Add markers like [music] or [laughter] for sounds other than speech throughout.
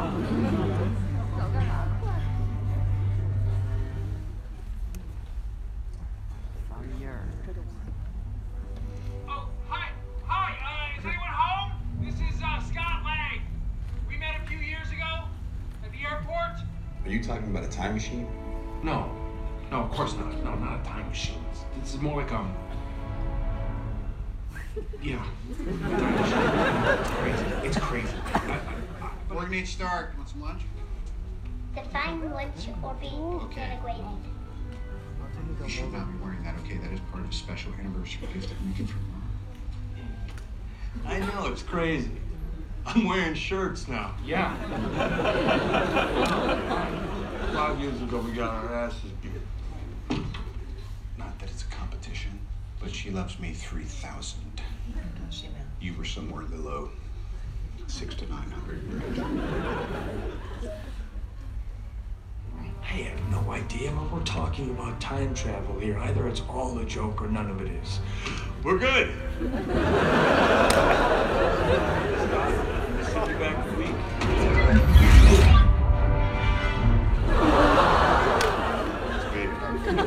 Oh, or be integrated. You should not be wearing that, okay? That is part of a special anniversary gift I'm making for mom. I know, it's crazy. I'm wearing shirts now. yeah. [laughs] Five years ago, we got our asses beat. Not that it's a competition, but she loves me 3,000. You were somewhere in the low six to 900. [laughs] I have no idea what we're talking about time travel here. Either it's all a joke or none of it is. We're good. See you back in a week.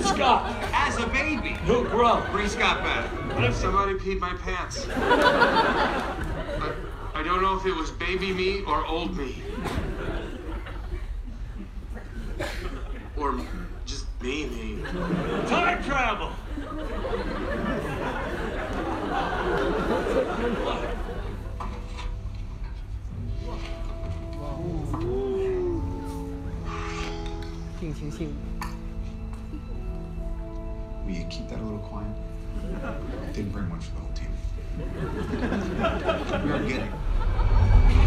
Scott, As a baby! he'll grow. Bring Scott back. Somebody peed my pants. I, I don't know if it was baby me or old me. Will you keep that a little quiet? Didn't bring much for the whole team. [laughs] You're getting.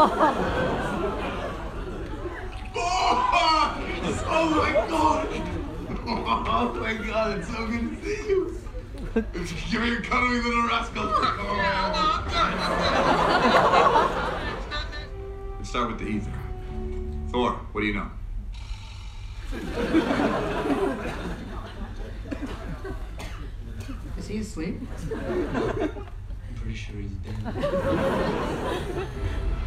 Oh my god! Oh my god, it's so good to see you! Give me your cuddly little rascal! Let's start with the Aether. Thor, what do you know? Is he asleep? I'm pretty sure he's dead. [laughs]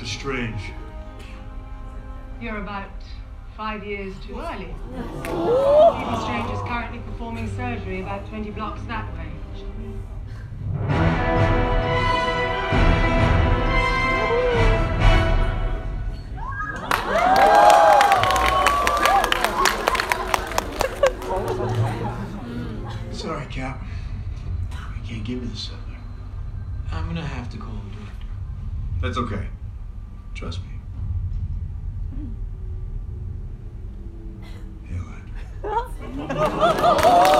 Doctor Strange. You're about five years too early. Stephen Strange is currently performing surgery about 20 blocks that way. Sorry, Cap. I can't give you the settler. I'm gonna have to call the director. That's okay trust me. Hmm. Feel it. [laughs]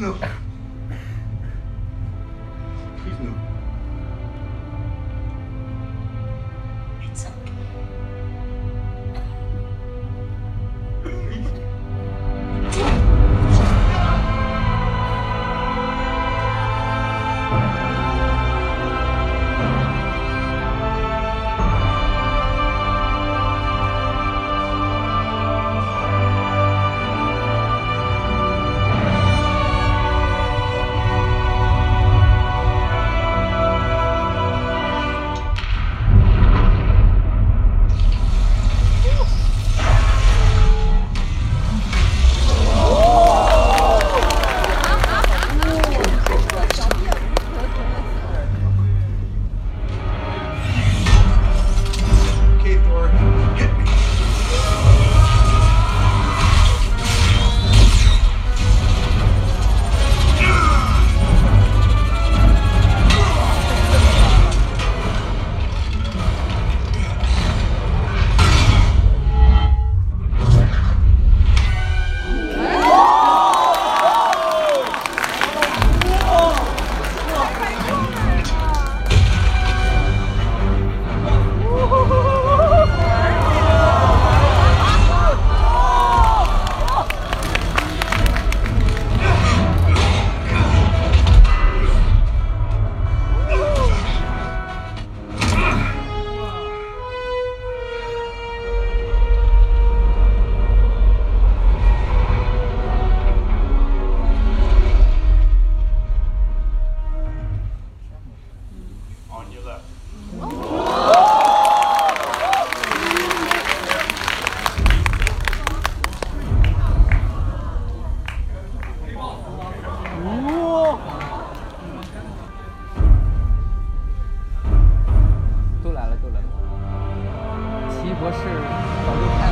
No. 我是赵一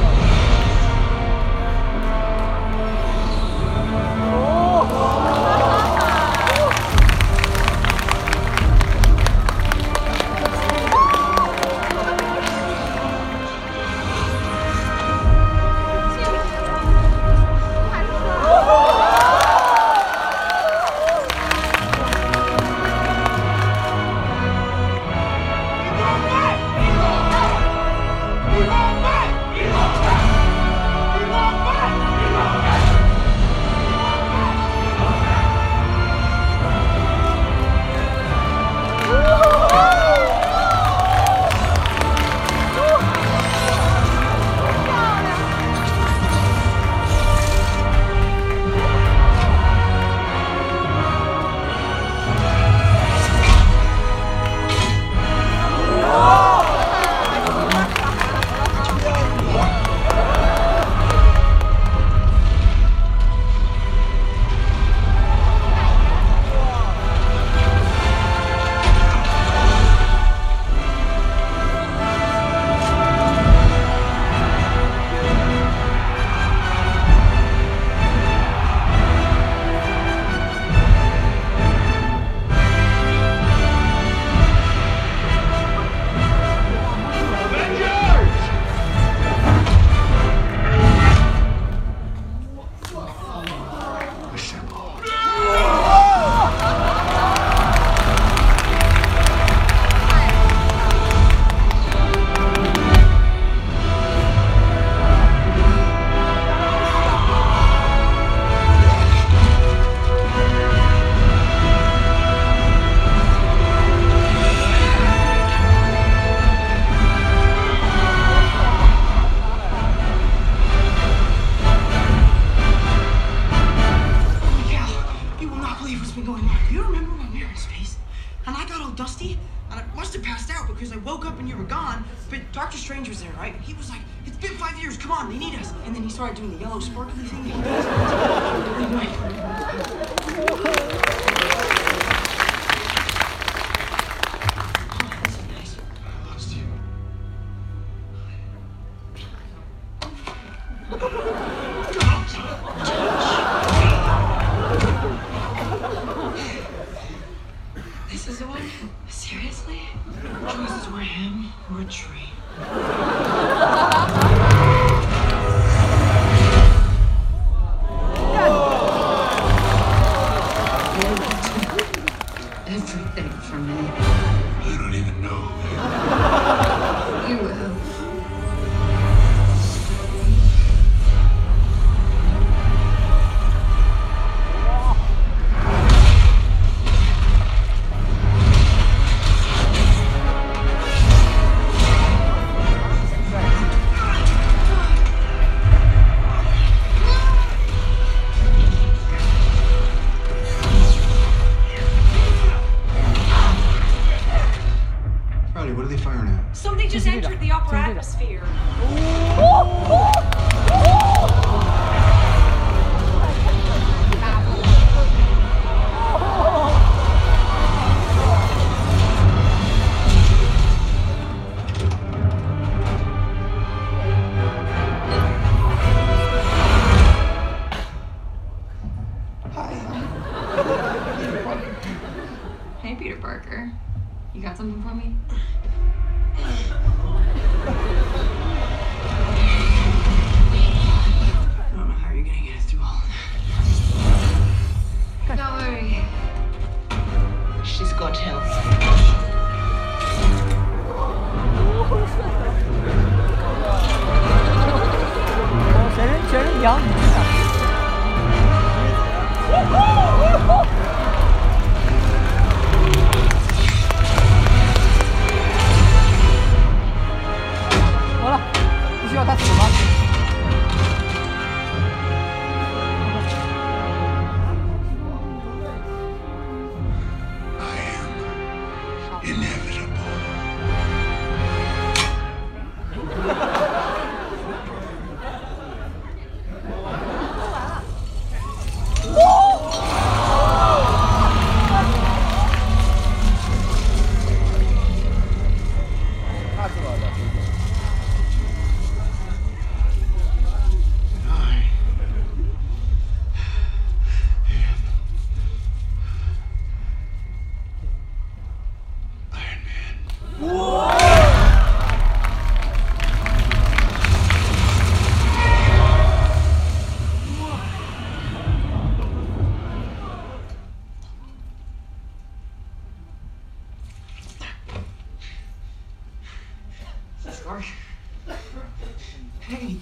Hey.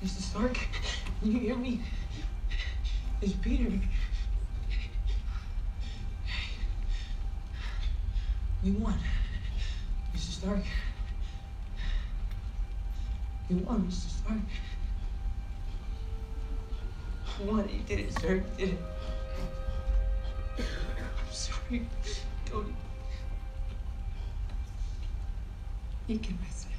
Mr. Stark. Can you hear me? It's Peter. We won. Mr. Stark. You won, Mr. Stark. We won. You did it, sir. You did it. I'm sorry. Tony. You can rest now.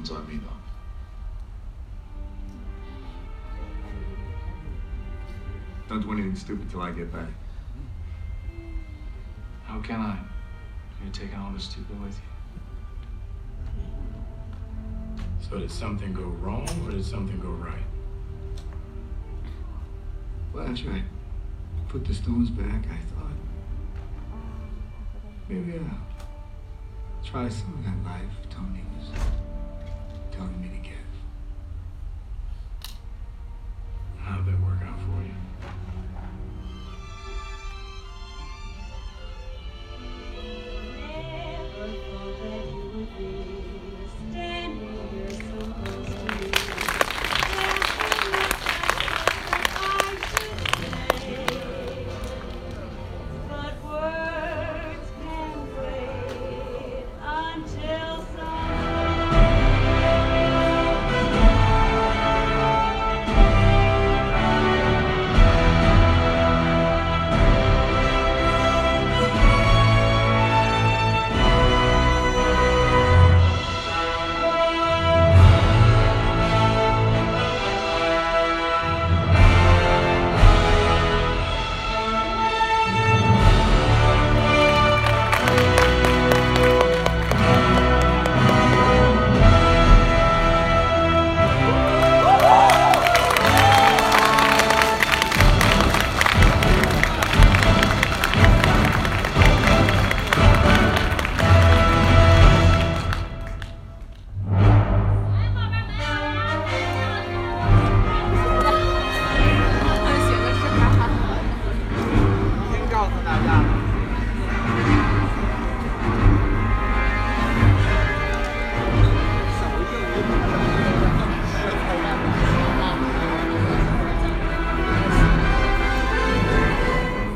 This one's on me, though. Don't do anything stupid till I get back. How can I? You're taking all this stupid with you. So did something go wrong or did something go right? Well, after I put the stones back, I thought maybe I'll try some of that life Tony was coming in again.